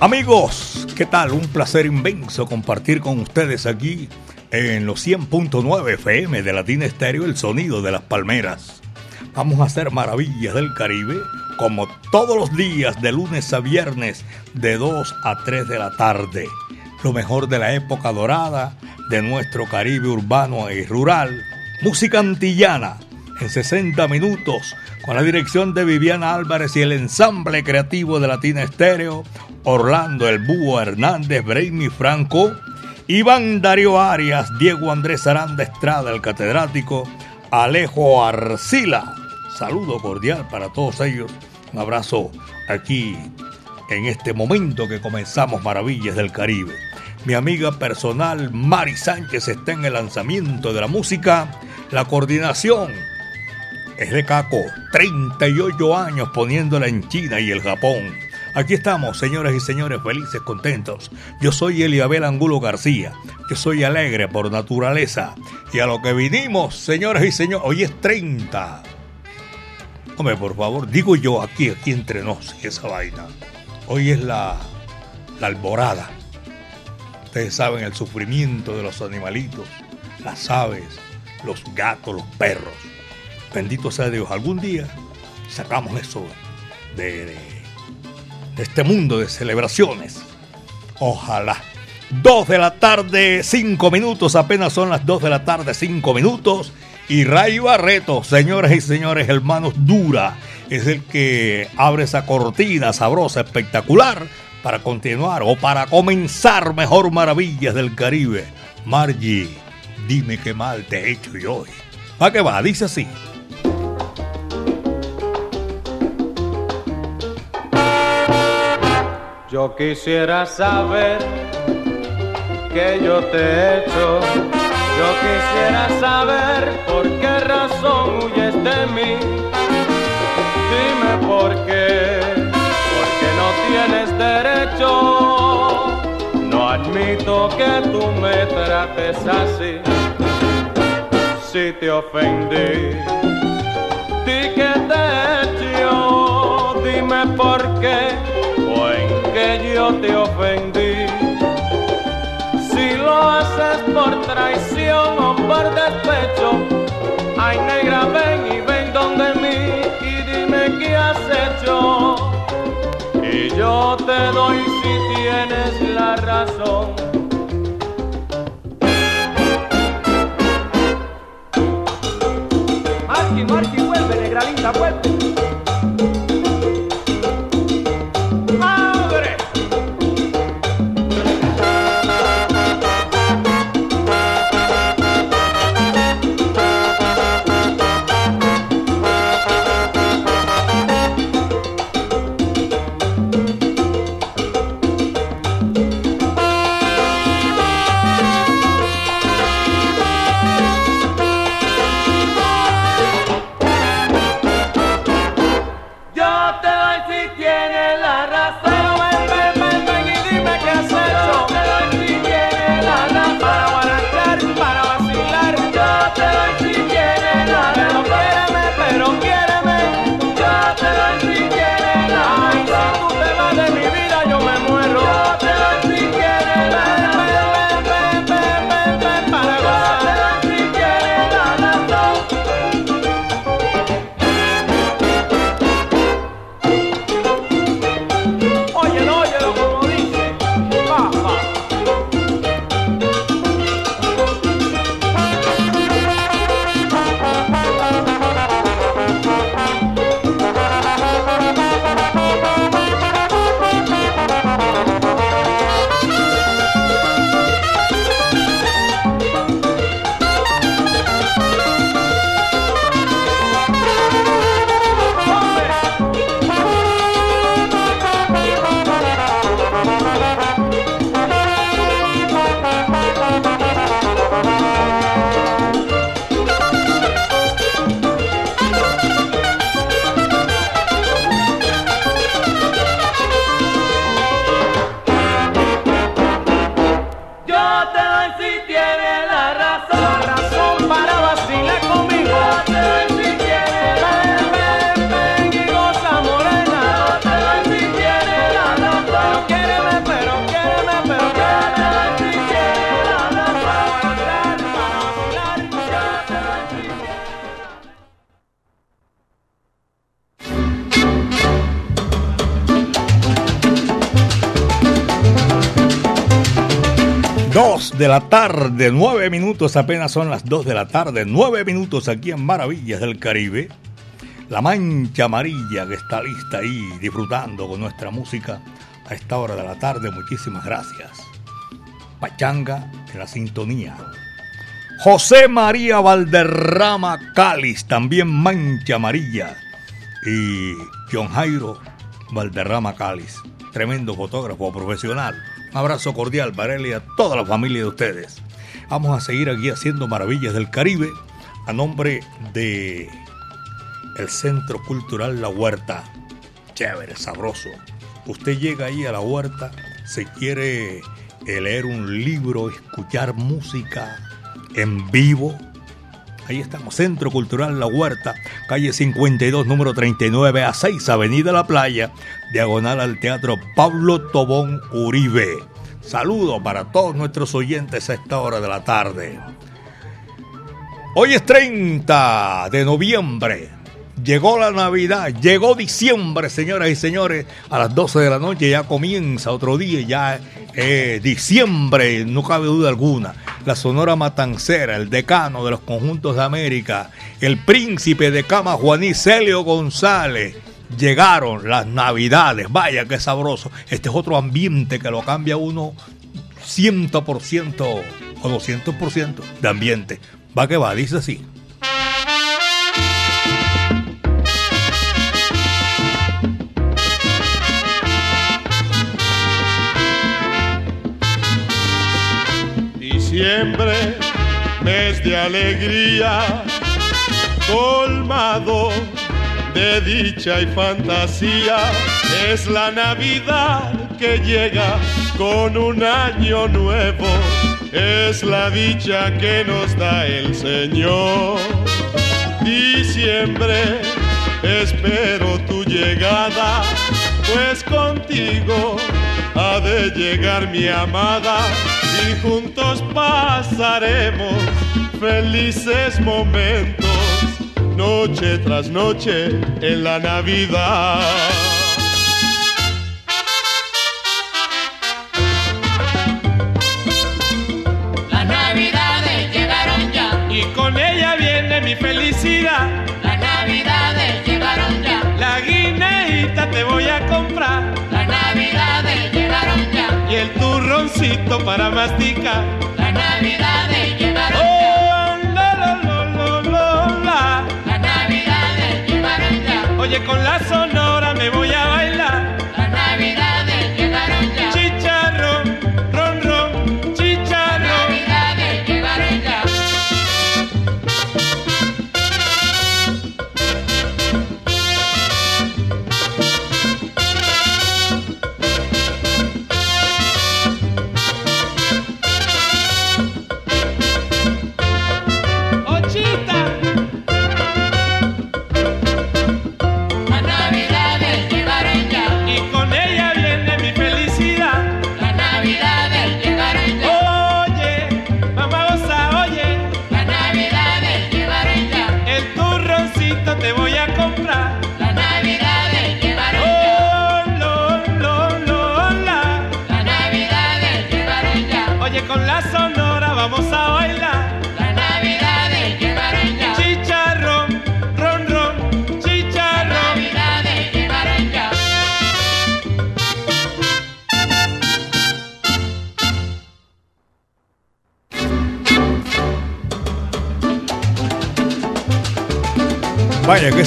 Amigos, ¿qué tal? Un placer inmenso compartir con ustedes aquí en los 100.9 FM de Latina Estéreo el sonido de las palmeras. Vamos a hacer maravillas del Caribe como todos los días de lunes a viernes de 2 a 3 de la tarde. Lo mejor de la época dorada de nuestro Caribe urbano y rural. Música antillana en 60 minutos con la dirección de Viviana Álvarez y el ensamble creativo de Latina Estéreo Orlando El Búho Hernández, Brainy Franco, Iván Darío Arias, Diego Andrés Aranda Estrada, el catedrático, Alejo Arcila. Saludo cordial para todos ellos. Un abrazo aquí en este momento que comenzamos Maravillas del Caribe. Mi amiga personal Mari Sánchez está en el lanzamiento de la música. La coordinación es de Caco, 38 años poniéndola en China y el Japón. Aquí estamos, señoras y señores, felices, contentos. Yo soy Eliabel Angulo García. Yo soy alegre por naturaleza. Y a lo que vinimos, señoras y señores, hoy es 30. Hombre, por favor, digo yo aquí, aquí entre nos, esa vaina. Hoy es la, la alborada. Ustedes saben el sufrimiento de los animalitos, las aves, los gatos, los perros. Bendito sea Dios, algún día sacamos eso de este mundo de celebraciones. Ojalá. Dos de la tarde, cinco minutos, apenas son las dos de la tarde, cinco minutos. Y Ray Barreto, señoras y señores, hermanos Dura, es el que abre esa cortina sabrosa, espectacular, para continuar o para comenzar mejor Maravillas del Caribe. Margie, dime qué mal te he hecho yo hoy. ¿A qué va? Dice así. Yo quisiera saber que yo te he hecho. Yo quisiera saber por qué razón huyes de mí. Dime por qué, porque no tienes derecho. No admito que tú me trates así. Si te ofendí, di que te he hecho. Dime por qué te ofendí. Si lo haces por traición o por despecho, ay negra ven y ven donde mí y dime qué has hecho. Y yo te doy si tienes la razón. Marqui, Marqui, vuelve, negra linda, vuelve. no te doy si tienes la razón. De la tarde, nueve minutos, apenas son las dos de la tarde, nueve minutos aquí en Maravillas del Caribe. La mancha amarilla que está lista ahí disfrutando con nuestra música a esta hora de la tarde, muchísimas gracias. Pachanga en la sintonía. José María Valderrama Cáliz, también mancha amarilla. Y John Jairo Valderrama Cáliz, tremendo fotógrafo profesional abrazo cordial para y a toda la familia de ustedes. Vamos a seguir aquí haciendo maravillas del Caribe a nombre de el Centro Cultural La Huerta. Chévere, sabroso. Usted llega ahí a la huerta, se quiere leer un libro, escuchar música en vivo, Ahí estamos, Centro Cultural La Huerta, calle 52, número 39 a 6, Avenida La Playa, diagonal al Teatro Pablo Tobón Uribe. Saludo para todos nuestros oyentes a esta hora de la tarde. Hoy es 30 de noviembre. Llegó la Navidad, llegó diciembre, señoras y señores. A las 12 de la noche ya comienza otro día, ya eh, diciembre, no cabe duda alguna. La Sonora Matancera, el decano de los conjuntos de América, el príncipe de Cama Juaní Celio González. Llegaron las navidades, vaya qué sabroso. Este es otro ambiente que lo cambia uno 100% o 200% de ambiente. Va que va, dice así. Siempre mes de alegría, colmado de dicha y fantasía, es la Navidad que llega con un año nuevo, es la dicha que nos da el Señor. Diciembre, espero tu llegada, pues contigo ha de llegar mi amada y juntos pasaremos felices momentos, noche tras noche en la Navidad. Las Navidades llegaron ya y con ella viene mi felicidad. Las Navidades llegaron ya. La guineita te voy a comprar. Las Navidades llegaron ya. Y el turroncito para masticar. Con la sonora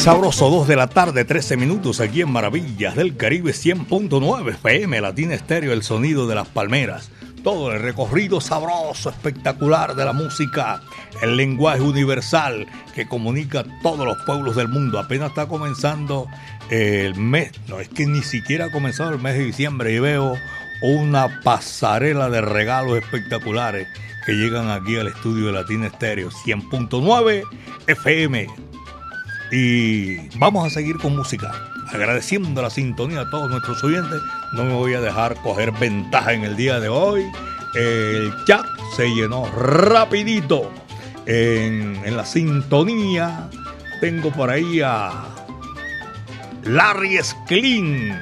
sabroso, 2 de la tarde, 13 minutos aquí en Maravillas del Caribe 100.9 FM, Latina Estéreo, el sonido de las palmeras. Todo el recorrido sabroso, espectacular de la música, el lenguaje universal que comunica a todos los pueblos del mundo. Apenas está comenzando el mes, no es que ni siquiera ha comenzado el mes de diciembre y veo una pasarela de regalos espectaculares que llegan aquí al estudio de Latina Estéreo 100.9 FM. Y vamos a seguir con música. Agradeciendo la sintonía a todos nuestros oyentes. No me voy a dejar coger ventaja en el día de hoy. El chat se llenó rapidito. En, en la sintonía tengo por ahí a Larry Sklin.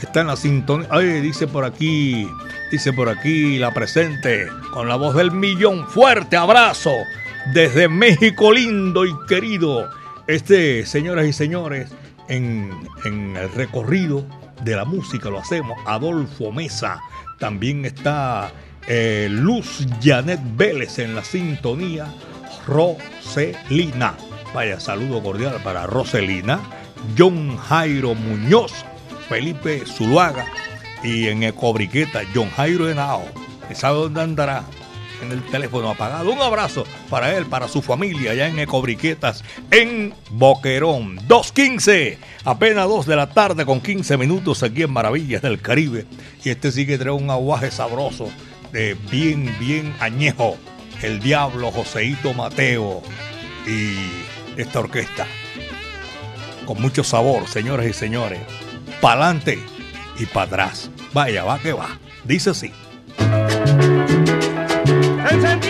Está en la sintonía. Ay, dice por aquí Dice por aquí la presente con la voz del millón. Fuerte abrazo desde México lindo y querido. Este, señoras y señores, en, el recorrido de la música lo hacemos. Adolfo Mesa. También está eh, Luz Janet Vélez en la sintonía. Roselina. Vaya, saludo cordial para Roselina. John Jairo Muñoz. Felipe Zuluaga. Y en Ecobriqueta, John Jairo Henao. ¿Sabe dónde andará? En el teléfono apagado. Un abrazo para él, para su familia, allá en Ecobriquetas, en Boquerón. 2.15, apenas 2 de la tarde con 15 minutos aquí en Maravillas del Caribe. Y este sí que trae un aguaje sabroso, de bien, bien añejo. El Diablo, Joseito Mateo y esta orquesta. Con mucho sabor, señores y señores. Pa'lante y para atrás. Vaya, va que va. Dice así. Encendió. ¡Ay!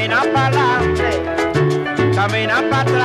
Camina para adelante, camina para atrás,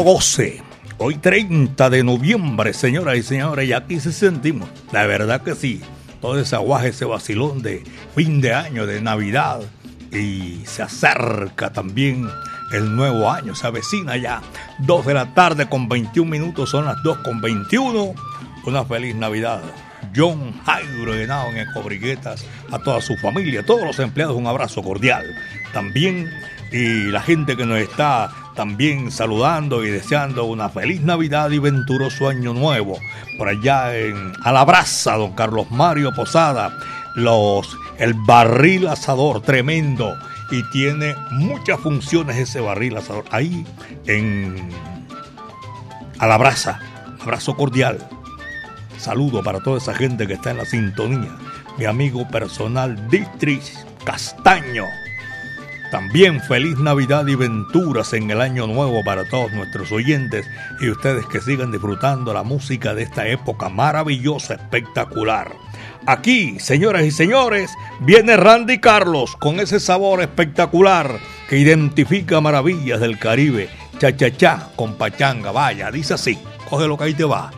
solo goce. Hoy 30 de noviembre, señoras y señores, y aquí se sentimos. La verdad que sí. Todo ese aguaje, ese vacilón de fin de año, de Navidad. Y se acerca también el nuevo año, se avecina ya. 2 de la tarde con 21 minutos, son las 2 con 21. Una feliz Navidad. John Jairo Henao en Ecobriguetas, a toda su familia, a todos los empleados, un abrazo cordial. También y la gente que nos está también saludando y deseando una feliz Navidad y venturoso año nuevo. Por allá en Alabraza, don Carlos Mario Posada, los, el barril asador tremendo y tiene muchas funciones ese barril asador. Ahí en Alabraza, abrazo cordial. Saludo para toda esa gente que está en la sintonía. Mi amigo personal Dietrich Castaño también feliz Navidad y venturas en el año nuevo para todos nuestros oyentes y ustedes que sigan disfrutando la música de esta época maravillosa, espectacular. Aquí, señoras y señores, viene Randy Carlos con ese sabor espectacular que identifica maravillas del Caribe. Cha cha cha con pachanga, vaya, dice así, coge lo que ahí te va.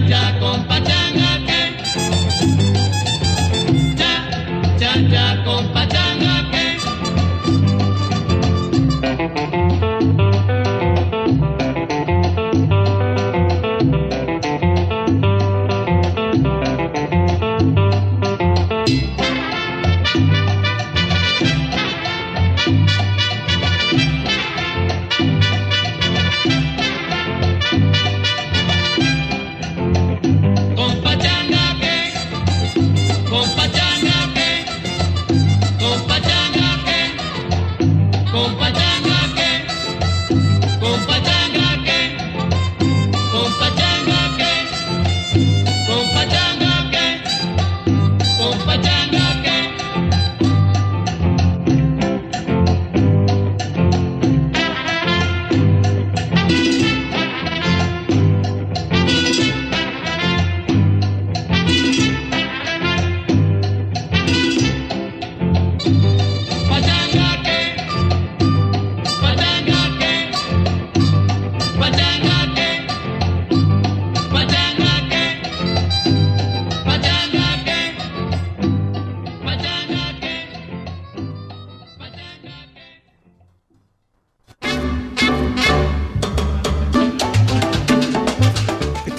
marcha, compadre.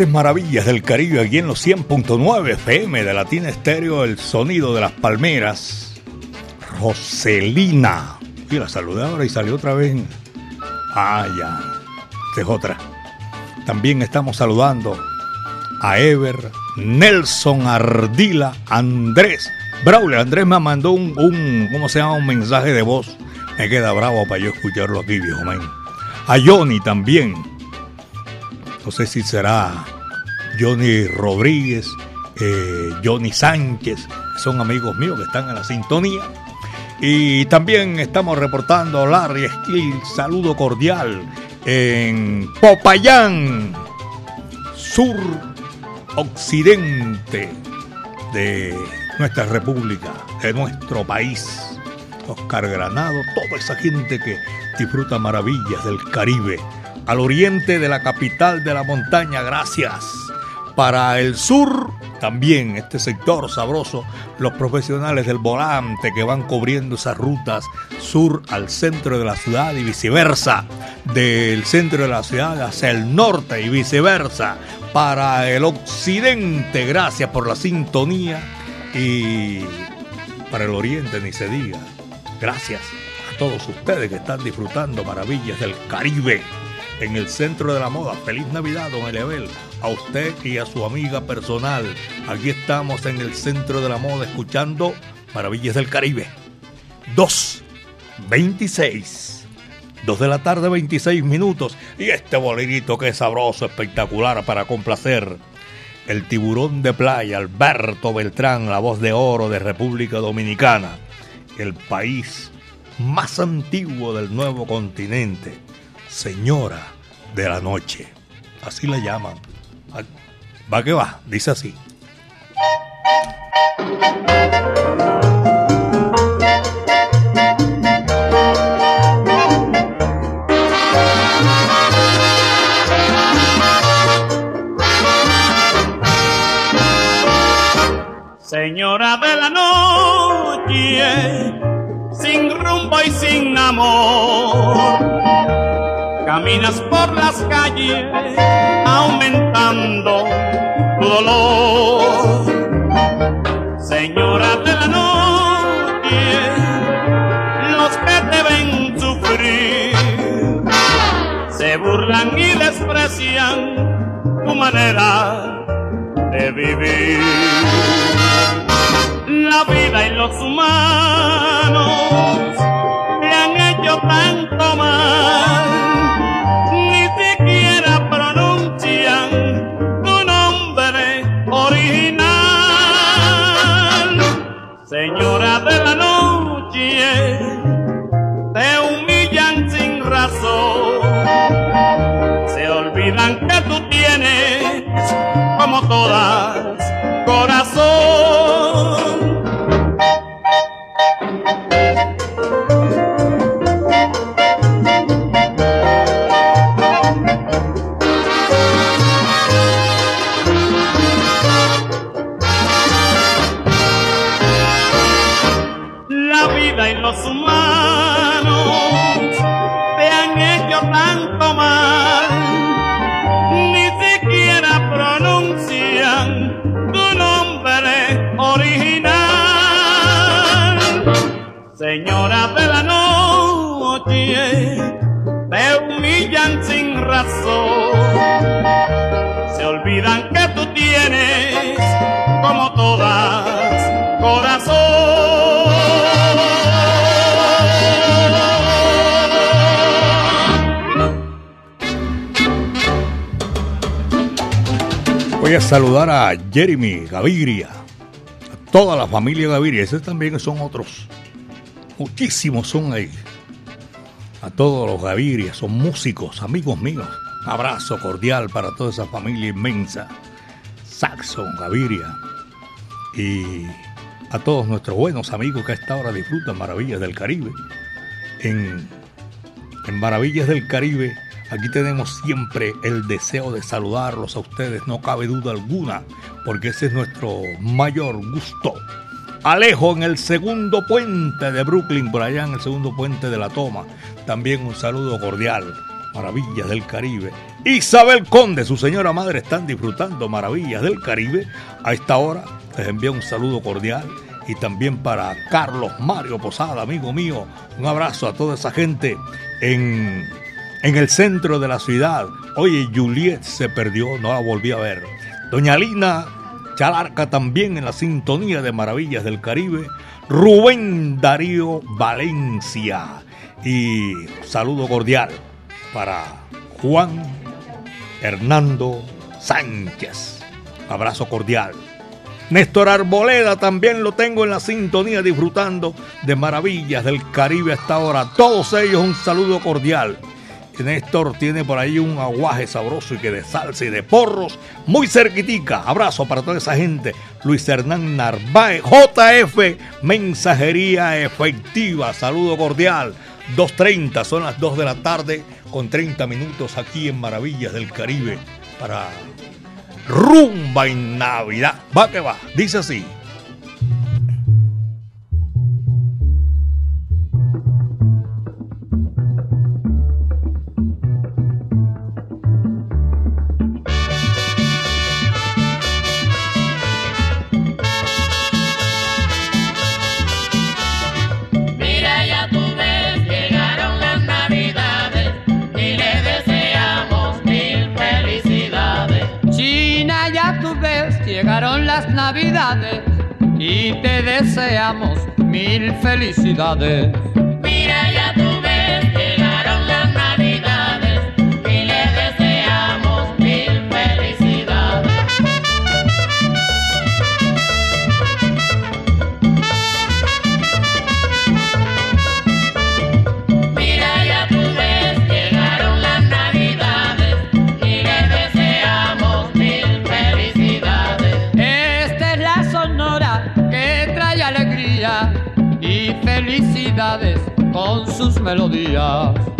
Maravillas del Caribe aquí en los 100.9 FM de Latina Estéreo, el sonido de las palmeras. Roselina. Y la saludé ahora y salió otra vez. Ah, ya. Esta es otra. También estamos saludando a Ever, Nelson Ardila, Andrés. Braulio, Andrés me mandó un, un, ¿cómo se llama? Un mensaje de voz. Me queda bravo para yo escucharlo aquí, viejo man. A Johnny también. No sé si será Johnny Rodríguez, eh, Johnny Sánchez, son amigos míos que están en la sintonía. Y también estamos reportando Larry Skill, saludo cordial en Popayán, sur occidente de nuestra república, de nuestro país. Oscar Granado, toda esa gente que disfruta maravillas del Caribe, al oriente de la capital de la montaña, gracias. Para el sur también este sector sabroso, los profesionales del volante que van cubriendo esas rutas sur al centro de la ciudad y viceversa, del centro de la ciudad hacia el norte y viceversa, para el occidente, gracias por la sintonía. Y para el oriente ni se diga. Gracias a todos ustedes que están disfrutando maravillas del Caribe en el centro de la moda. Feliz Navidad, don Eliabel, a usted y a su amiga personal. Aquí estamos en el centro de la moda escuchando Maravillas del Caribe. 2, 26. 2 de la tarde, 26 minutos. Y este bolerito que es sabroso, espectacular para complacer. El tiburón de playa, Alberto Beltrán, la voz de oro de República Dominicana. El país más antiguo del nuevo continente Señora de la Noche. Así la llaman. Va que va, dice así. Señora de la noche, sin rumbo y sin amor Caminas por las calles aumentando tu dolor. Señora de la noche, los que te ven sufrir se burlan y desprecian tu manera de vivir. La vida y los humanos Señora de la noche, te humillan sin razón. Se olvidan que tú tienes, como todas, corazón. Voy a saludar a Jeremy Gaviria, toda la familia Gaviria, esos también son otros Muchísimos son ahí. A todos los Gaviria, son músicos, amigos míos. Abrazo cordial para toda esa familia inmensa. Saxon, Gaviria. Y a todos nuestros buenos amigos que a esta hora disfrutan Maravillas del Caribe. En, en Maravillas del Caribe, aquí tenemos siempre el deseo de saludarlos a ustedes, no cabe duda alguna, porque ese es nuestro mayor gusto Alejo en el segundo puente de Brooklyn, por allá en el segundo puente de la Toma. También un saludo cordial. Maravillas del Caribe. Isabel Conde, su señora madre, están disfrutando Maravillas del Caribe. A esta hora les envío un saludo cordial. Y también para Carlos Mario Posada, amigo mío. Un abrazo a toda esa gente en, en el centro de la ciudad. Oye, Juliet se perdió, no la volví a ver. Doña Lina Chalarca también en la sintonía de Maravillas del Caribe. Rubén Darío Valencia. Y saludo cordial para Juan Hernando Sánchez. Abrazo cordial. Néstor Arboleda también lo tengo en la sintonía disfrutando de Maravillas del Caribe hasta ahora. Todos ellos un saludo cordial. Néstor tiene por ahí un aguaje sabroso y que de salsa y de porros muy cerquitica. Abrazo para toda esa gente. Luis Hernán Narváez, JF, mensajería efectiva. Saludo cordial. 2.30, son las 2 de la tarde con 30 minutos aquí en Maravillas del Caribe para rumba en Navidad. Va que va, dice así. las navidades y te deseamos mil felicidades. melodías.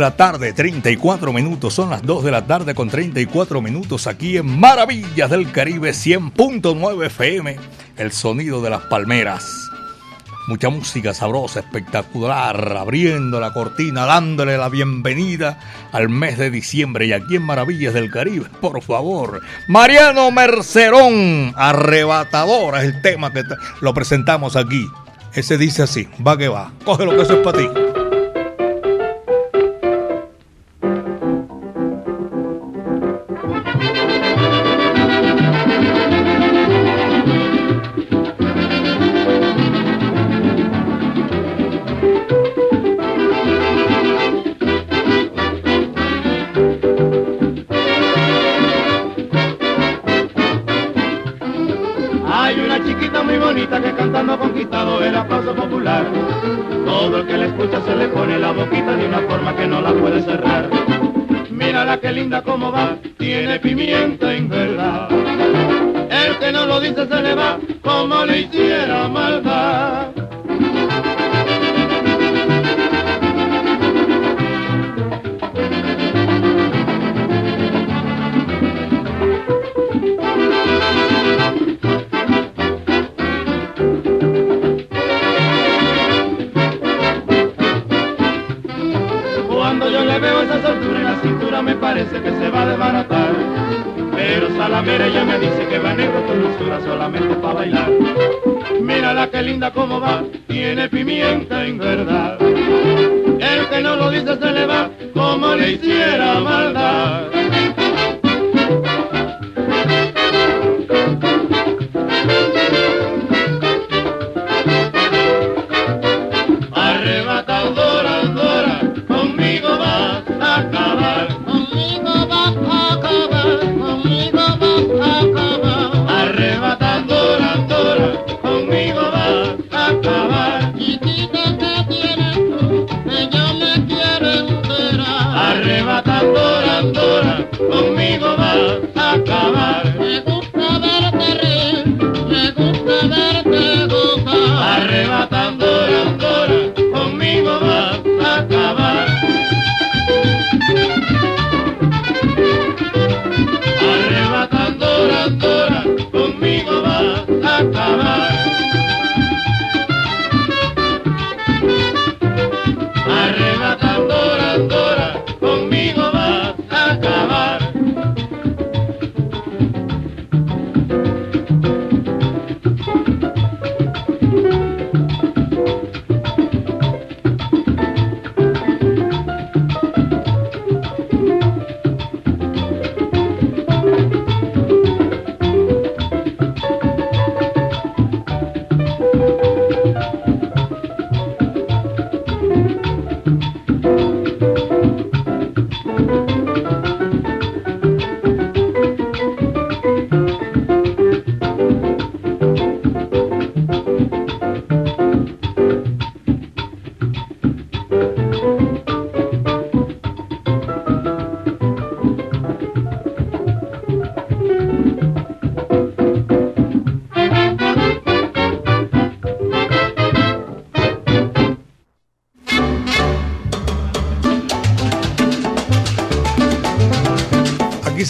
la tarde, 34 minutos. Son las 2 de la tarde con 34 minutos aquí en Maravillas del Caribe 100.9 FM. El sonido de las palmeras. Mucha música sabrosa, espectacular, abriendo la cortina, dándole la bienvenida al mes de diciembre y aquí en Maravillas del Caribe, por favor. Mariano Mercerón, arrebatador, es el tema que lo presentamos aquí. Ese dice así, va que va, coge lo que eso es para ti.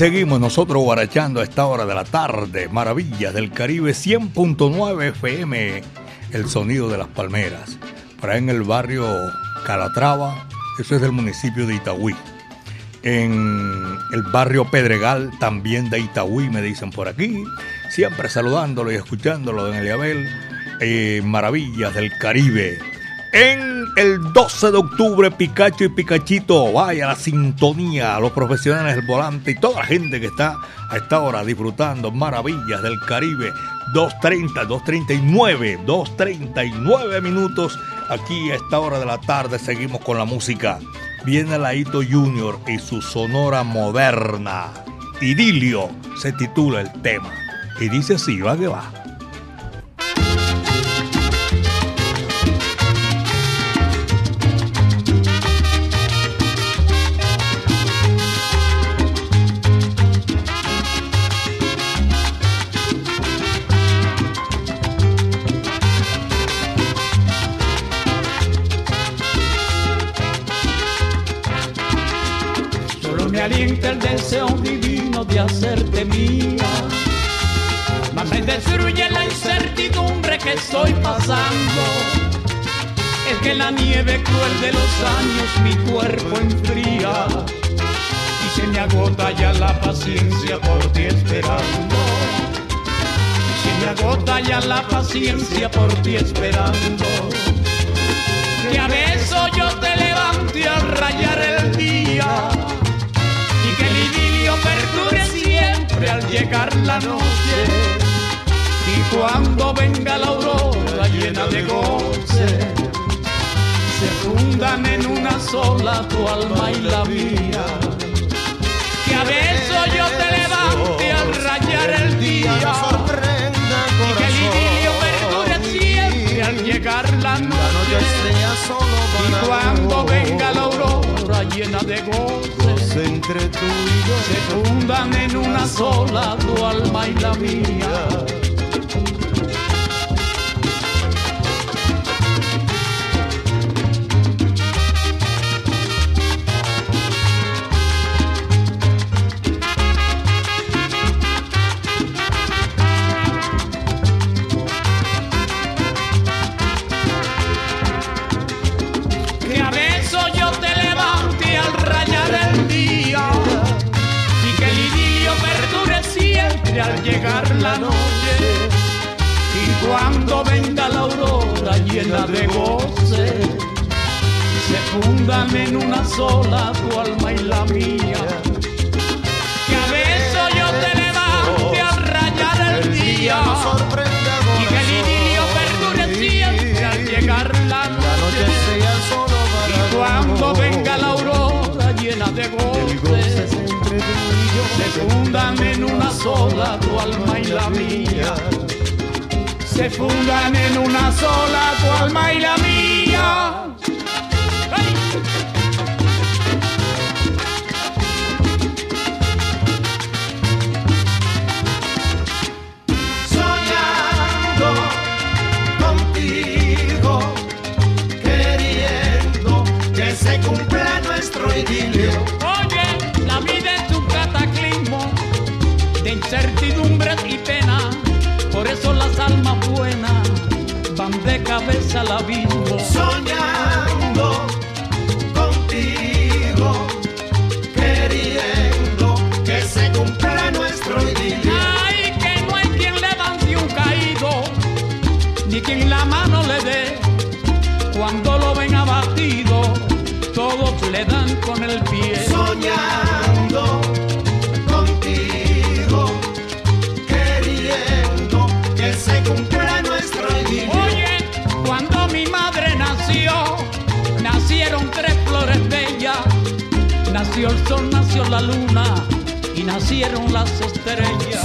Seguimos nosotros guarachando a esta hora de la tarde. Maravillas del Caribe 100.9 FM. El sonido de las palmeras. Por ahí en el barrio Calatrava. Eso es del municipio de Itagüí. En el barrio Pedregal, también de Itagüí, me dicen por aquí. Siempre saludándolo y escuchándolo, don Eliabel. Eh, maravillas del Caribe. En el 12 de octubre, Picacho y Picachito, vaya la sintonía, los profesionales del volante y toda la gente que está a esta hora disfrutando maravillas del Caribe. 2.30, 2.39, 2.39 minutos. Aquí a esta hora de la tarde seguimos con la música. Viene Laito Junior y su sonora moderna. Idilio se titula el tema. Y dice así, va que va. Me alienta el deseo divino de hacerte mía. Mas me destruye la incertidumbre que estoy pasando. Es que la nieve cruel de los años mi cuerpo enfría. Y se me agota ya la paciencia por ti esperando. Y se me agota ya la paciencia por ti esperando. Que a beso yo te al llegar la noche. Y cuando venga la aurora llena de goce, se fundan en una sola tu alma y la mía. Que a beso yo te levante al rayar el día y que el idilio perdure siempre al llegar la noche. Y cuando venga la llena de goce, entre tú y yo se fundan en una sola tu alma y la mía. Cuando venga la aurora llena de goce, se fundan en una sola tu alma y la mía. Que a beso yo te levante al rayar el día y que el idilio perdure siempre al llegar la noche. Y cuando venga la aurora llena de goce, se fundan en una sola tu alma y la mía. Se fundan en una sola cabeza al abismo. Y nacieron las estrellas.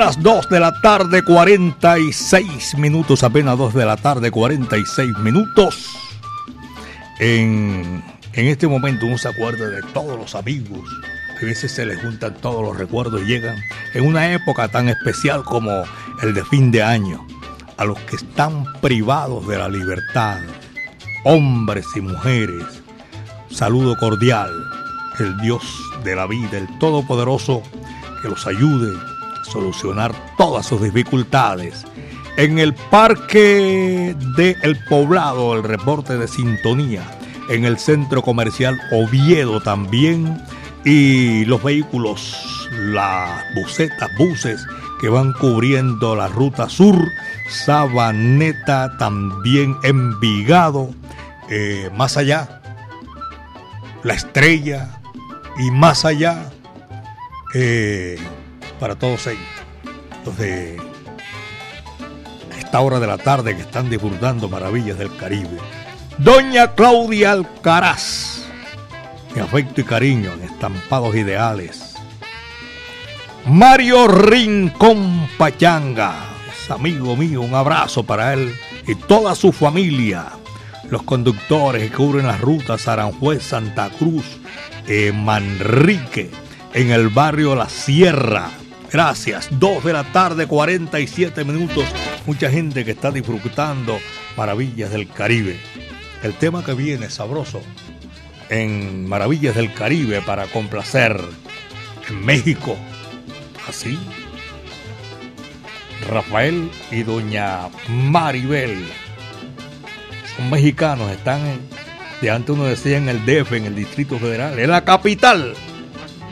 Las 2 de la tarde, 46 minutos, apenas 2 de la tarde, 46 minutos. En, en este momento uno se acuerda de todos los amigos. A veces se les juntan todos los recuerdos y llegan en una época tan especial como el de fin de año. A los que están privados de la libertad, hombres y mujeres. Saludo cordial. El Dios de la vida, el Todopoderoso, que los ayude solucionar todas sus dificultades. En el Parque de El Poblado, el reporte de sintonía. En el Centro Comercial Oviedo también. Y los vehículos, las busetas, buses que van cubriendo la ruta sur. Sabaneta también Envigado. Eh, más allá, la estrella. Y más allá, eh, para todos ellos. Los de esta hora de la tarde que están disfrutando maravillas del Caribe. Doña Claudia Alcaraz. Mi afecto y cariño en estampados ideales. Mario Rincón Pachanga. Es amigo mío, un abrazo para él y toda su familia. Los conductores que cubren las rutas Aranjuez, Santa Cruz, eh, Manrique, en el barrio La Sierra. Gracias. 2 de la tarde, 47 minutos. Mucha gente que está disfrutando maravillas del Caribe. El tema que viene sabroso en Maravillas del Caribe para complacer en México. Así. Rafael y doña Maribel. Son mexicanos, están de antes uno decía en el DF, en el Distrito Federal, en la capital.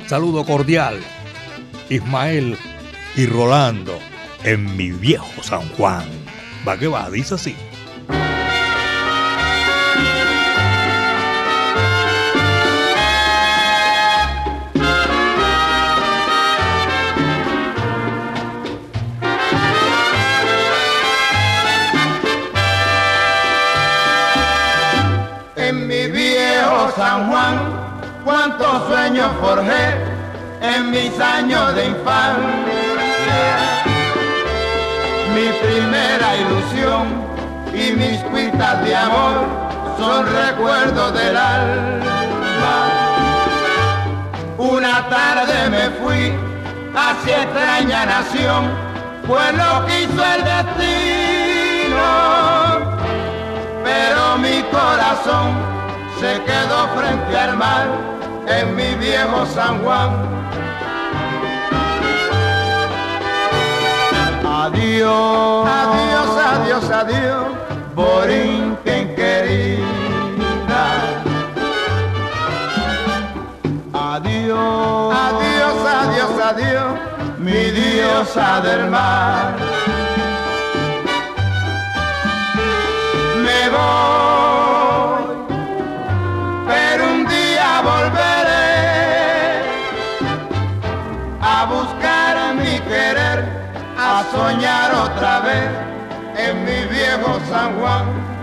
Saludo cordial. Ismael y Rolando en mi viejo San Juan. Va que va, dice así. Mis años de infancia. Mi primera ilusión y mis cuitas de amor son recuerdos del alma. Una tarde me fui hacia extraña nación, fue lo que hizo el destino pero mi corazón se quedó frente al mar en mi viejo San Juan. Adiós, adiós, adiós, adiós, Borinquen querida. Adiós, adiós, adiós, adiós, mi diosa del mar. me voy, soñar otra vez en mi viejo San Juan.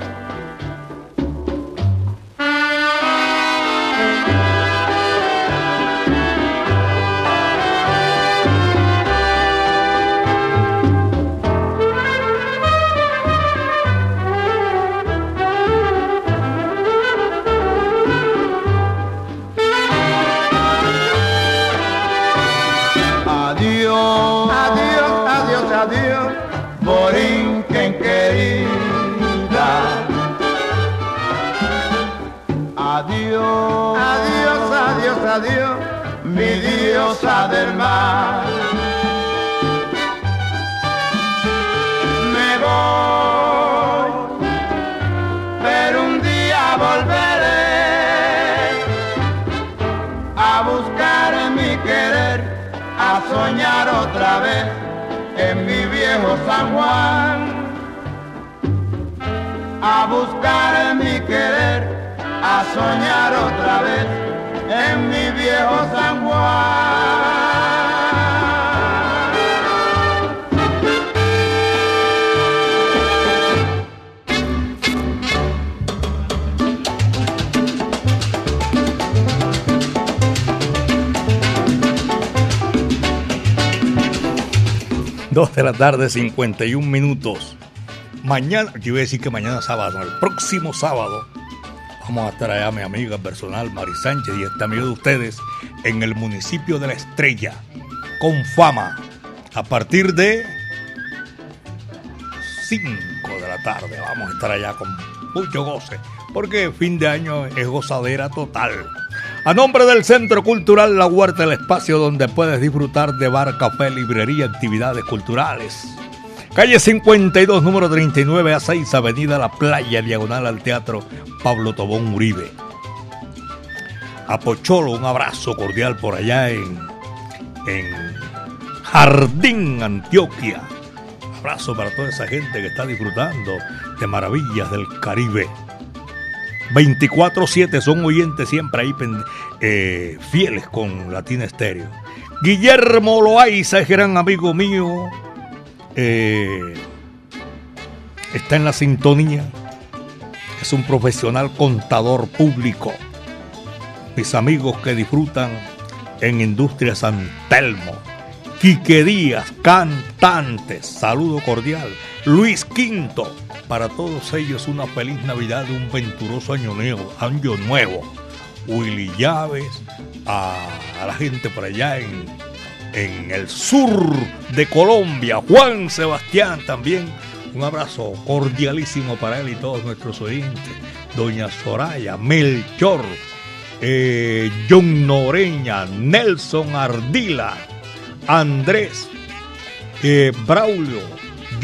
Tarde, 51 minutos. Mañana, yo iba a decir que mañana sábado, el próximo sábado, vamos a estar allá, mi amiga personal, Mari Sánchez, y este amigo de ustedes, en el municipio de La Estrella, con fama, a partir de 5 de la tarde. Vamos a estar allá con mucho goce, porque fin de año es gozadera total. A nombre del Centro Cultural La Huerta, el espacio donde puedes disfrutar de bar, café, librería, actividades culturales. Calle 52, número 39 a 6, Avenida La Playa, diagonal al Teatro Pablo Tobón Uribe. A Pocholo, un abrazo cordial por allá en, en Jardín, Antioquia. Abrazo para toda esa gente que está disfrutando de maravillas del Caribe. 24-7 son oyentes siempre ahí eh, fieles con Latina Estéreo. Guillermo Loaiza es gran amigo mío. Eh, está en la sintonía. Es un profesional contador público. Mis amigos que disfrutan en Industria San Telmo. Quique Díaz, cantantes. Saludo cordial. Luis Quinto para todos ellos una feliz Navidad, un venturoso año nuevo. Año nuevo. Willy Llaves, a, la gente por allá en, en el sur de Colombia, Juan Sebastián también. Un abrazo cordialísimo para él y todos nuestros oyentes. Doña Soraya, Melchor, eh, John Noreña, Nelson Ardila, Andrés, eh, Braulio,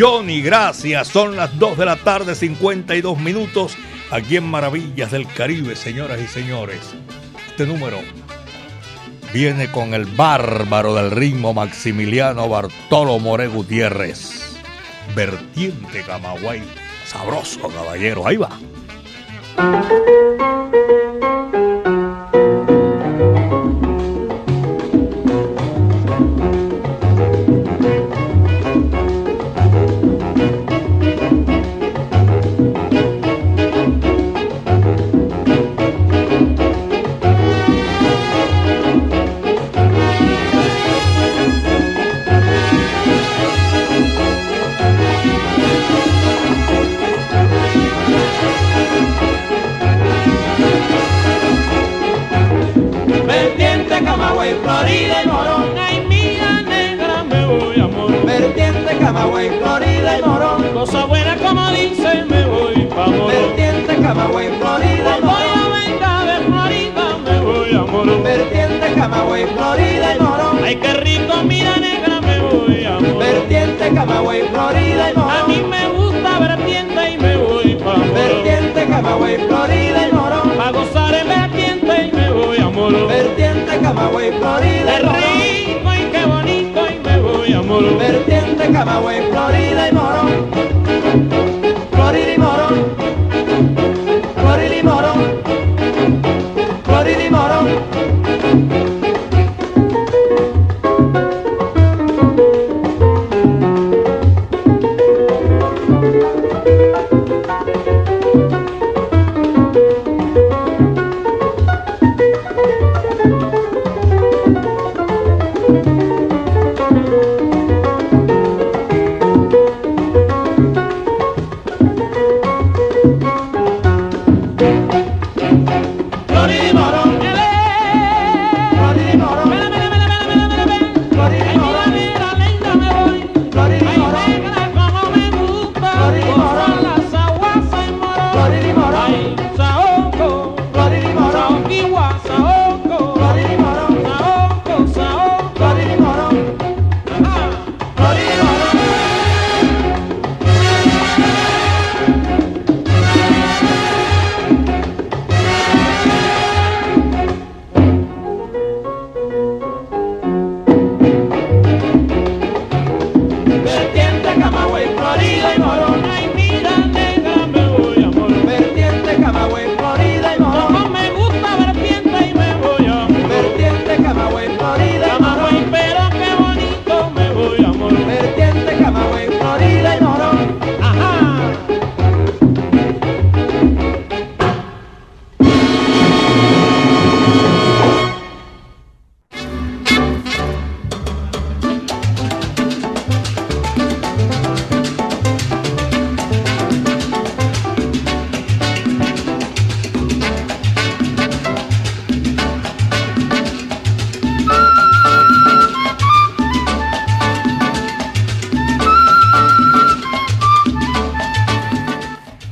Johnny, gracias. Son las 2 de la tarde, 52 minutos, aquí en Maravillas del Caribe, señoras y señores. Este número viene con el bárbaro del ritmo Maximiliano Bartolo More Gutiérrez. Vertiente Camagüey. Sabroso, caballero. Ahí va.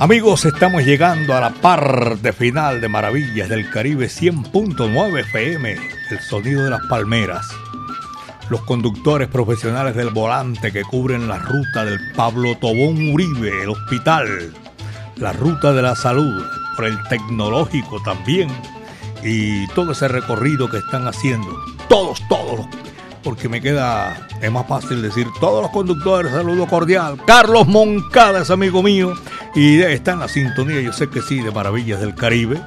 Amigos, estamos llegando a la parte final de Maravillas del Caribe 100.9 FM, el sonido de las palmeras. Los conductores profesionales del volante que cubren la ruta del Pablo Tobón Uribe, el hospital, la ruta de la salud, por el tecnológico también, y todo ese recorrido que están haciendo. Todos, todos, porque me queda, es más fácil decir, todos los conductores, saludo cordial. Carlos Moncada es amigo mío y está en la sintonía, yo sé que sí, de Maravillas del Caribe.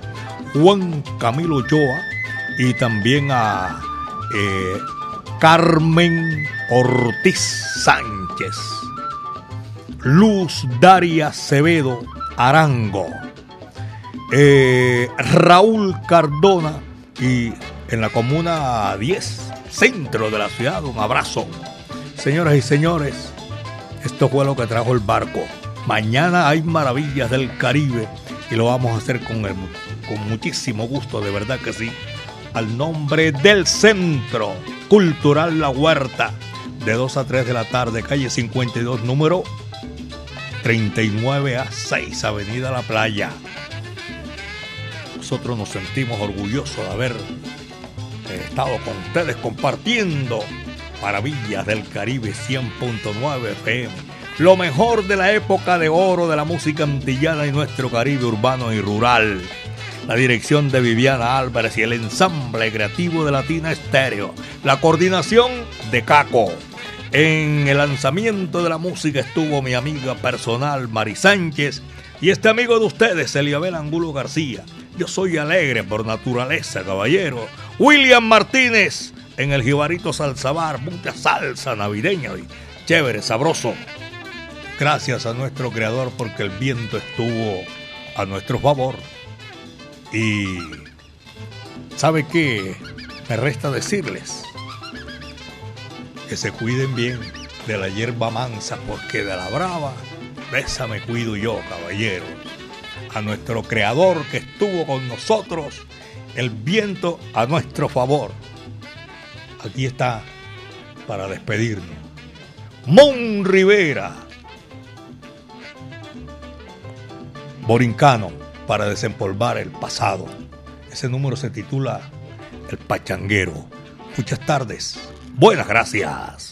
Juan Camilo Ochoa y también a eh, Carmen Ortiz Sánchez. Luz Daria Acevedo Arango. Eh, Raúl Cardona y en la comuna 10, centro de la ciudad, un abrazo. Señoras y señores, esto fue lo que trajo el barco. Mañana hay maravillas del Caribe y lo vamos a hacer con, con muchísimo gusto, de verdad que sí. Al nombre del Centro Cultural La Huerta, de 2 a 3 de la tarde, calle 52, número 39 a 6, Avenida La Playa. Nosotros nos sentimos orgullosos de haber estado con ustedes compartiendo Maravillas del Caribe 100.9 FM. Lo mejor de la época de oro de la música antillana y nuestro Caribe urbano y rural. La dirección de Viviana Álvarez y el ensamble creativo de Latina Estéreo. La coordinación de Caco. En el lanzamiento de la música estuvo mi amiga personal Mari Sánchez y este amigo de ustedes, Eliabel Angulo García. Yo soy alegre por naturaleza, caballero. William Martínez en el Jibarito Salsabar, mucha salsa navideña y chévere, sabroso. Gracias a nuestro creador porque el viento estuvo a nuestro favor. Y ¿sabe qué? Me resta decirles que se cuiden bien de la hierba mansa porque de la brava, esa me cuido yo, caballero. A nuestro creador que estuvo con nosotros, el viento a nuestro favor. Aquí está para despedirnos. Mon Rivera. Borincano para desempolvar el pasado. Ese número se titula El Pachanguero. Muchas tardes. Buenas gracias.